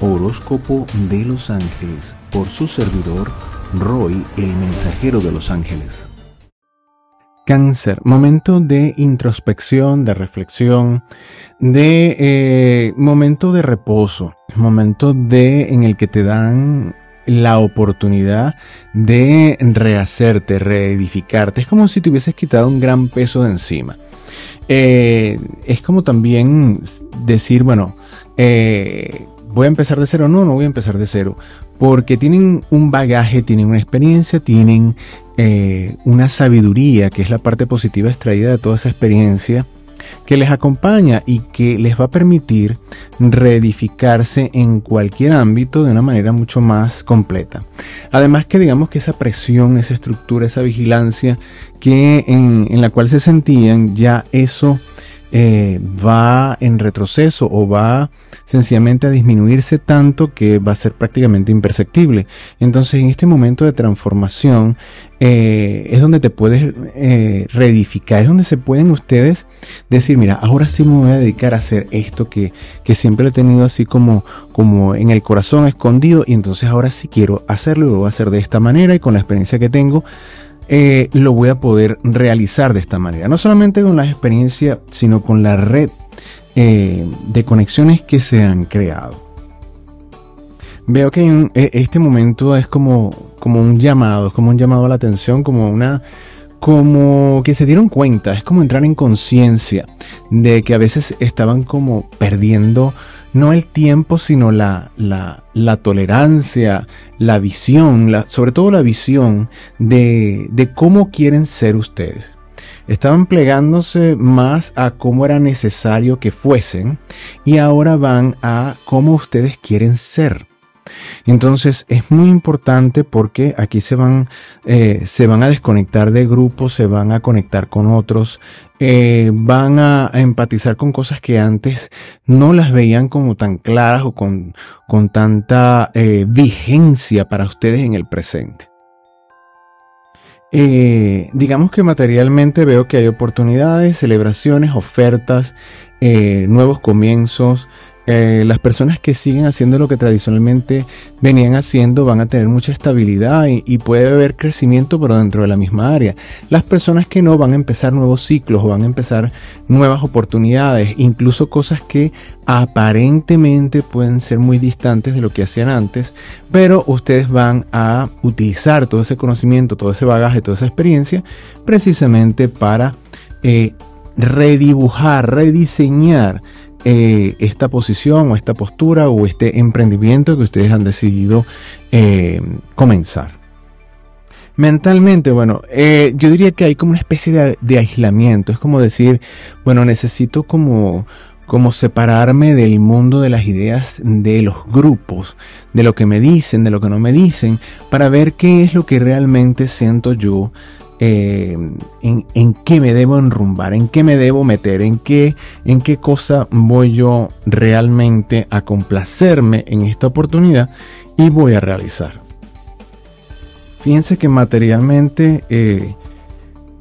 Horóscopo de los Ángeles por su servidor Roy, el mensajero de los ángeles. Cáncer, momento de introspección, de reflexión, de eh, momento de reposo, momento de en el que te dan la oportunidad de rehacerte, reedificarte. Es como si te hubieses quitado un gran peso de encima. Eh, es como también decir, bueno, eh, voy a empezar de cero. No, no voy a empezar de cero. Porque tienen un bagaje, tienen una experiencia, tienen eh, una sabiduría, que es la parte positiva extraída de toda esa experiencia, que les acompaña y que les va a permitir reedificarse en cualquier ámbito de una manera mucho más completa. Además que digamos que esa presión, esa estructura, esa vigilancia que en, en la cual se sentían, ya eso eh, va en retroceso o va sencillamente a disminuirse tanto que va a ser prácticamente imperceptible. Entonces en este momento de transformación eh, es donde te puedes eh, reedificar, es donde se pueden ustedes decir, mira, ahora sí me voy a dedicar a hacer esto que, que siempre he tenido así como, como en el corazón escondido y entonces ahora sí quiero hacerlo y lo voy a hacer de esta manera y con la experiencia que tengo eh, lo voy a poder realizar de esta manera. No solamente con la experiencia, sino con la red eh, de conexiones que se han creado. Veo que en e, este momento es como, como un llamado, es como un llamado a la atención, como una como que se dieron cuenta, es como entrar en conciencia de que a veces estaban como perdiendo no el tiempo, sino la, la, tolerancia, la visión, la, sobre todo la visión de, de cómo quieren ser ustedes. Estaban plegándose más a cómo era necesario que fuesen y ahora van a cómo ustedes quieren ser. Entonces es muy importante porque aquí se van, eh, se van a desconectar de grupos, se van a conectar con otros, eh, van a, empatizar con cosas que antes no las veían como tan claras o con, con tanta eh, vigencia para ustedes en el presente. digamos que materialmente veo que hay oportunidades, celebraciones, ofertas, nuevos comienzos, eh, las personas que siguen haciendo lo que tradicionalmente venían haciendo van a tener mucha estabilidad y, puede haber crecimiento pero dentro de la misma área. Las personas que no van a empezar nuevos ciclos van a empezar nuevas oportunidades, incluso cosas que aparentemente pueden ser muy distantes de lo que hacían antes, pero ustedes van a utilizar todo ese conocimiento, todo ese bagaje, toda esa experiencia precisamente para eh, redibujar, rediseñar eh, esta posición o esta postura o este emprendimiento que ustedes han decidido eh, comenzar. Mentalmente, bueno, eh, yo diría que hay como una especie de, de, aislamiento. Es como decir, bueno, necesito como, como separarme del mundo de las ideas, de los grupos, de lo que me dicen, de lo que no me dicen, para ver qué es lo que realmente siento yo eh, en, qué me debo enrumbar, en qué me debo meter, en qué, en qué cosa voy yo realmente a complacerme en esta oportunidad y voy a realizar. Fíjense que materialmente eh,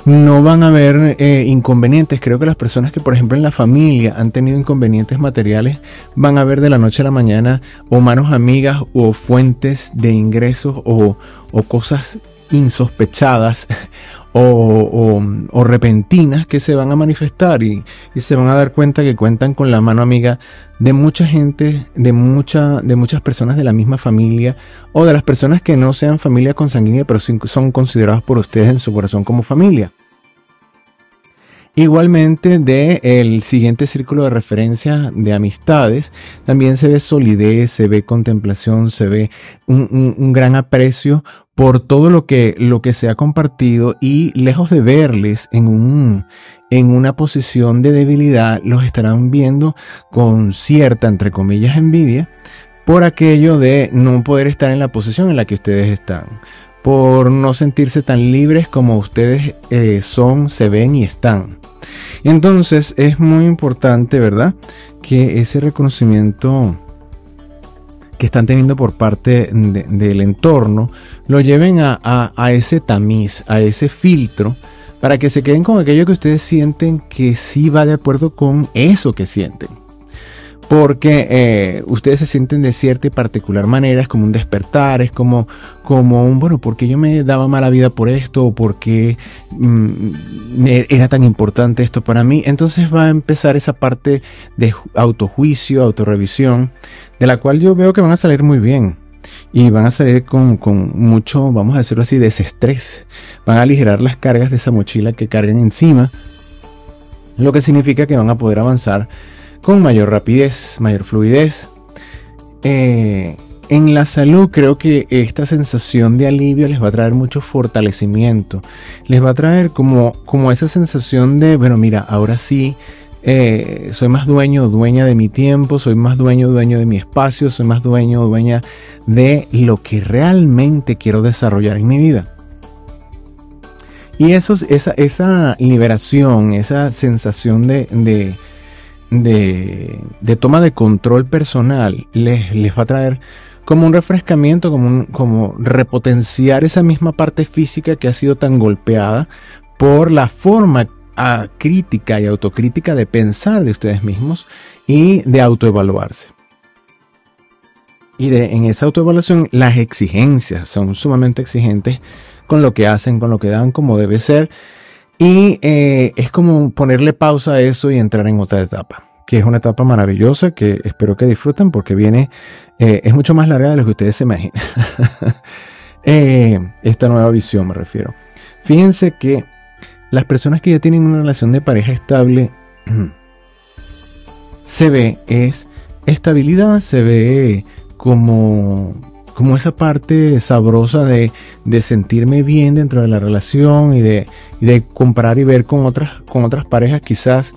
no van a haber eh, inconvenientes. Creo que las personas que, por ejemplo, en la familia han tenido inconvenientes materiales van a ver de la noche a la mañana o manos amigas o fuentes de ingresos o, o cosas insospechadas o, repentinas que se van a manifestar y, se van a dar cuenta que cuentan con la mano amiga de mucha gente, de, mucha, de muchas personas de la misma familia o de las personas que no sean familia consanguínea pero son consideradas por ustedes en su corazón como familia. Igualmente de el siguiente círculo de referencia de amistades, también se ve solidez, se ve contemplación, se ve un, gran aprecio por todo lo que, lo que se ha compartido y lejos de verles en un, en una posición de debilidad, los estarán viendo con cierta, entre comillas, envidia por aquello de no poder estar en la posición en la que ustedes están por no sentirse tan libres como ustedes eh, son, se ven y están. Entonces es muy importante, ¿verdad? Que ese reconocimiento que están teniendo por parte del entorno lo lleven a, a, ese tamiz, a ese filtro, para que se queden con aquello que ustedes sienten que sí va de acuerdo con eso que sienten. Porque eh, ustedes se sienten de cierta y particular manera, es como un despertar, es como, como un, bueno, porque yo me daba mala vida por esto? ¿O por qué mm, era tan importante esto para mí? Entonces va a empezar esa parte de autojuicio, autorrevisión, de la cual yo veo que van a salir muy bien. Y van a salir con, con mucho, vamos a decirlo así, desestrés. Van a aligerar las cargas de esa mochila que cargan encima. Lo que significa que van a poder avanzar con mayor rapidez, mayor fluidez. Eh, en la salud creo que esta sensación de alivio les va a traer mucho fortalecimiento. Les va a traer como, como esa sensación de, bueno, mira, ahora sí eh, soy más dueño, dueña de mi tiempo, soy más dueño, dueño de mi espacio, soy más dueño, dueña de lo que realmente quiero desarrollar en mi vida. Y eso, esa, esa liberación, esa sensación de de, toma de control personal les, les va a traer como un refrescamiento, como, como repotenciar esa misma parte física que ha sido tan golpeada por la forma ah, crítica y autocrítica de pensar de ustedes mismos y de autoevaluarse. Y de, en esa autoevaluación las exigencias son sumamente exigentes con lo que hacen, con lo que dan, como debe ser. Y eh, es como ponerle pausa a eso y entrar en otra etapa, que es una etapa maravillosa que espero que disfruten porque viene, eh, es mucho más larga de lo que ustedes se imaginan. Eh, esta nueva visión me refiero. Fíjense que las personas que ya tienen una relación de pareja estable, se ve es estabilidad, se ve como como esa parte sabrosa de, sentirme bien dentro de la relación y de, de, comparar y ver con otras, con otras parejas quizás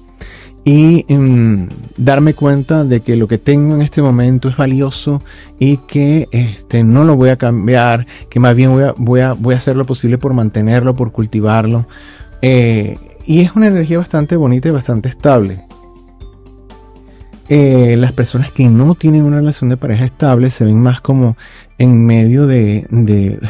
y mm, darme cuenta de que lo que tengo en este momento es valioso y que este, no lo voy a cambiar, que más bien voy a, voy a, voy a hacer lo posible por mantenerlo, por cultivarlo. Eh, y es una energía bastante bonita y bastante estable. Eh, las personas que no tienen una relación de pareja estable se ven más como en medio de,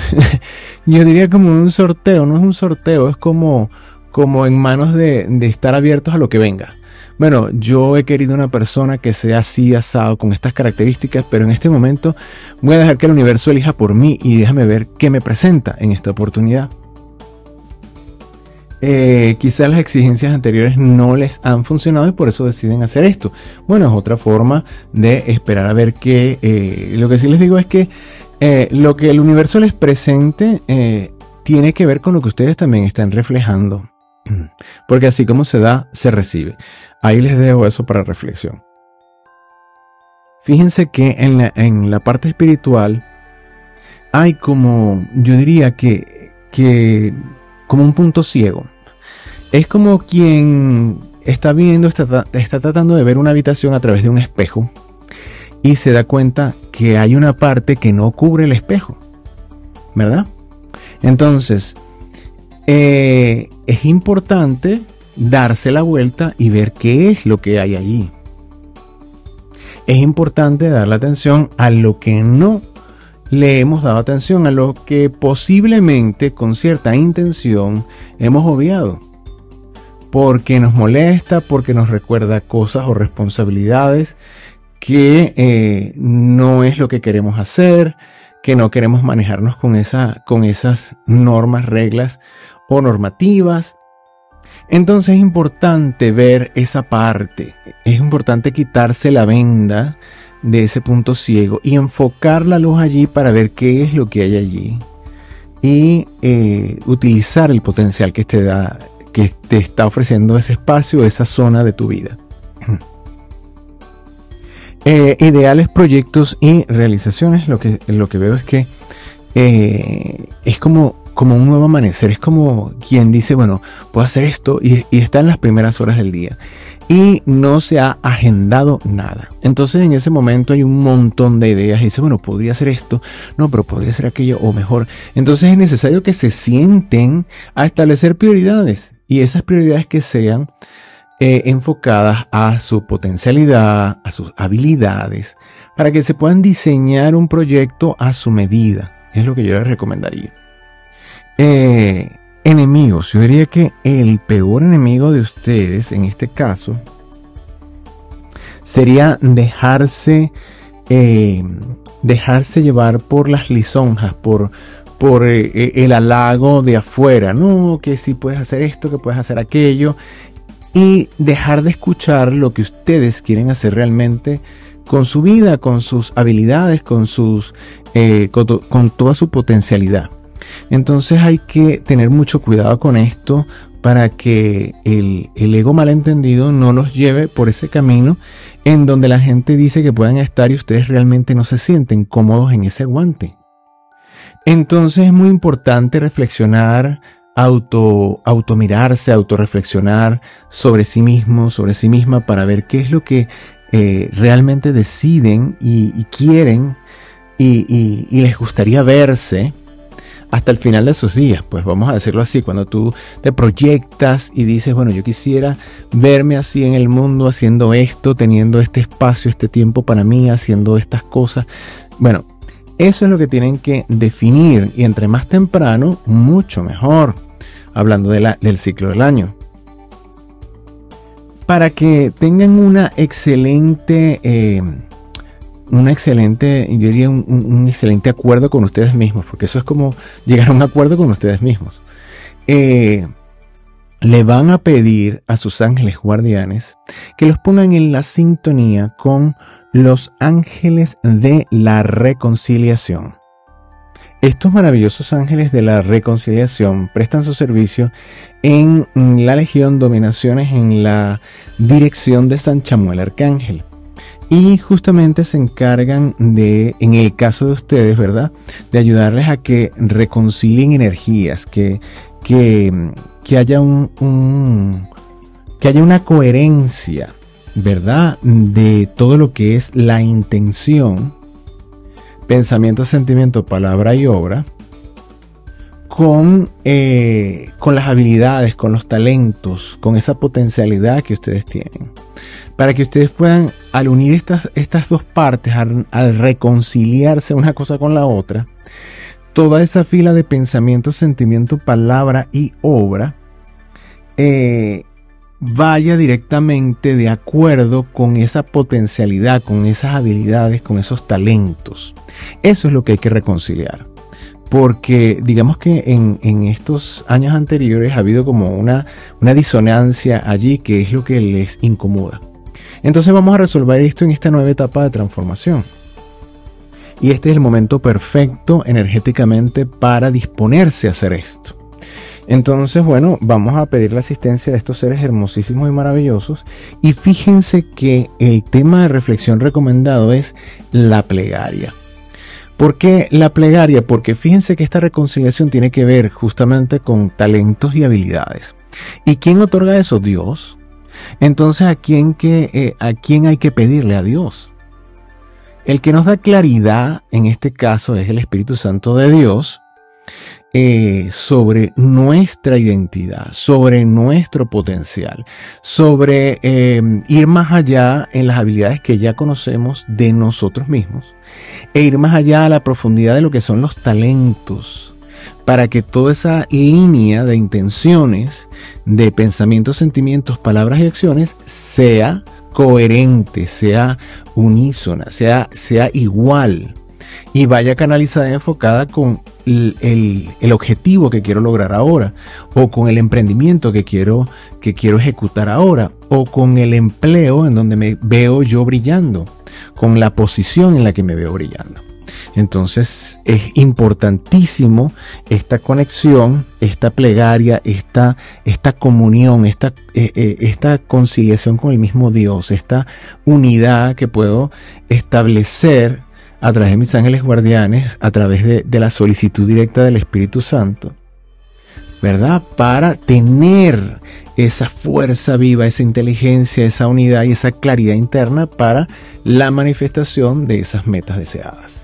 yo diría como un sorteo, no es un sorteo, es como, como en manos de, de estar abiertos a lo que venga. Bueno, yo he querido una persona que sea así asado con estas características, pero en este momento voy a dejar que el universo elija por mí y déjame ver qué me presenta en esta oportunidad. Eh, quizás las exigencias anteriores no les han funcionado y por eso deciden hacer esto. Bueno, es otra forma de esperar a ver qué. Eh, lo que sí les digo es que eh, lo que el universo les presente tiene que ver con lo que ustedes también están reflejando. Porque así como se da, se recibe. Ahí les dejo eso para reflexión. Fíjense que en la, en la parte espiritual hay como, yo diría que, que como un punto ciego. Es como quien está viendo, está, está tratando de ver una habitación a través de un espejo y se da cuenta que hay una parte que no cubre el espejo, ¿verdad? Entonces, eh, es importante darse la vuelta y ver qué es lo que hay allí. Es importante dar la atención a lo que no le hemos dado atención a lo que posiblemente con cierta intención hemos obviado. Porque nos molesta, porque nos recuerda cosas o responsabilidades que eh, no es lo que queremos hacer, que no queremos manejarnos con, esa, con esas normas, reglas o normativas. Entonces es importante ver esa parte, es importante quitarse la venda de ese punto ciego y enfocar la luz allí para ver qué es lo que hay allí y eh, utilizar el potencial que te da que te está ofreciendo ese espacio esa zona de tu vida. Eh, ideales proyectos y realizaciones. Lo que lo que veo es que eh, es como como un nuevo amanecer. Es como quien dice bueno puedo hacer esto y, y está en las primeras horas del día y no se ha agendado nada. Entonces en ese momento hay un montón de ideas y dice, bueno, podría ser esto, no, pero podría ser aquello o mejor. Entonces es necesario que se sienten a establecer prioridades y esas prioridades que sean eh, enfocadas a su potencialidad, a sus habilidades, para que se puedan diseñar un proyecto a su medida. Es lo que yo les recomendaría. Eh, enemigos. Yo diría que el peor enemigo de ustedes, en este caso, sería dejarse, eh, dejarse llevar por las lisonjas, por, por eh, eh, el halago de afuera, no, que si puedes hacer esto, que puedes hacer aquello, y dejar de escuchar lo que ustedes quieren hacer realmente con su vida, con sus habilidades, con, sus, con toda su potencialidad. Entonces hay que tener mucho cuidado con esto para que el, ego malentendido no los lleve por ese camino en donde la gente dice que puedan estar y ustedes realmente no se sienten cómodos en ese guante. Entonces es muy importante reflexionar, auto, automirarse, autorreflexionar sobre sí mismo, sobre sí misma, para ver qué es lo que eh, realmente deciden y, quieren y les gustaría verse hasta el final de sus días, pues vamos a decirlo así, cuando tú te proyectas y dices, bueno, yo quisiera verme así en el mundo haciendo esto, teniendo este espacio, este tiempo para mí, haciendo estas cosas. Bueno, eso es lo que tienen que definir y entre más temprano, mucho mejor, hablando de la, del ciclo del año. Para que tengan una excelente... Eh, un excelente, yo diría un, excelente acuerdo con ustedes mismos, porque eso es como llegar a un acuerdo con ustedes mismos. Eh, le van a pedir a sus ángeles guardianes que los pongan en la sintonía con los ángeles de la reconciliación. Estos maravillosos ángeles de la reconciliación prestan su servicio en la Legión Dominaciones en la dirección de San Chamuel Arcángel. Y justamente se encargan de, en el caso de ustedes, ¿verdad? De ayudarles a que reconcilien energías, que, que, haya un, que haya una coherencia, ¿verdad? De todo lo que es la intención, pensamiento, sentimiento, palabra y obra, con, eh, con las habilidades, con los talentos, con esa potencialidad que ustedes tienen para que ustedes puedan, al unir estas, estas dos partes, al, reconciliarse una cosa con la otra, toda esa fila de pensamiento, sentimiento, palabra y obra, eh, vaya directamente de acuerdo con esa potencialidad, con esas habilidades, con esos talentos. Eso es lo que hay que reconciliar. Porque digamos que en, estos años anteriores ha habido como una, una disonancia allí que es lo que les incomoda. Entonces vamos a resolver esto en esta nueva etapa de transformación. Y este es el momento perfecto energéticamente para disponerse a hacer esto. Entonces, bueno, vamos a pedir la asistencia de estos seres hermosísimos y maravillosos. Y fíjense que el tema de reflexión recomendado es la plegaria. ¿Por qué la plegaria? Porque fíjense que esta reconciliación tiene que ver justamente con talentos y habilidades. ¿Y quién otorga eso? Dios. Entonces, ¿a quién, que, eh, ¿a quién hay que pedirle? A Dios. El que nos da claridad, en este caso, es el Espíritu Santo de Dios, eh, sobre nuestra identidad, sobre nuestro potencial, sobre eh, ir más allá en las habilidades que ya conocemos de nosotros mismos e ir más allá a la profundidad de lo que son los talentos para que toda esa línea de intenciones, de pensamientos, sentimientos, palabras y acciones sea coherente, sea unísona, sea, sea igual y vaya canalizada y enfocada con el, objetivo que quiero lograr ahora, o con el emprendimiento que quiero, que quiero ejecutar ahora, o con el empleo en donde me veo yo brillando, con la posición en la que me veo brillando. Entonces es importantísimo esta conexión, esta plegaria, esta, esta comunión, esta, eh, eh, esta conciliación con el mismo Dios, esta unidad que puedo establecer a través de mis ángeles guardianes, a través de, la solicitud directa del Espíritu Santo, ¿verdad? Para tener esa fuerza viva, esa inteligencia, esa unidad y esa claridad interna para la manifestación de esas metas deseadas.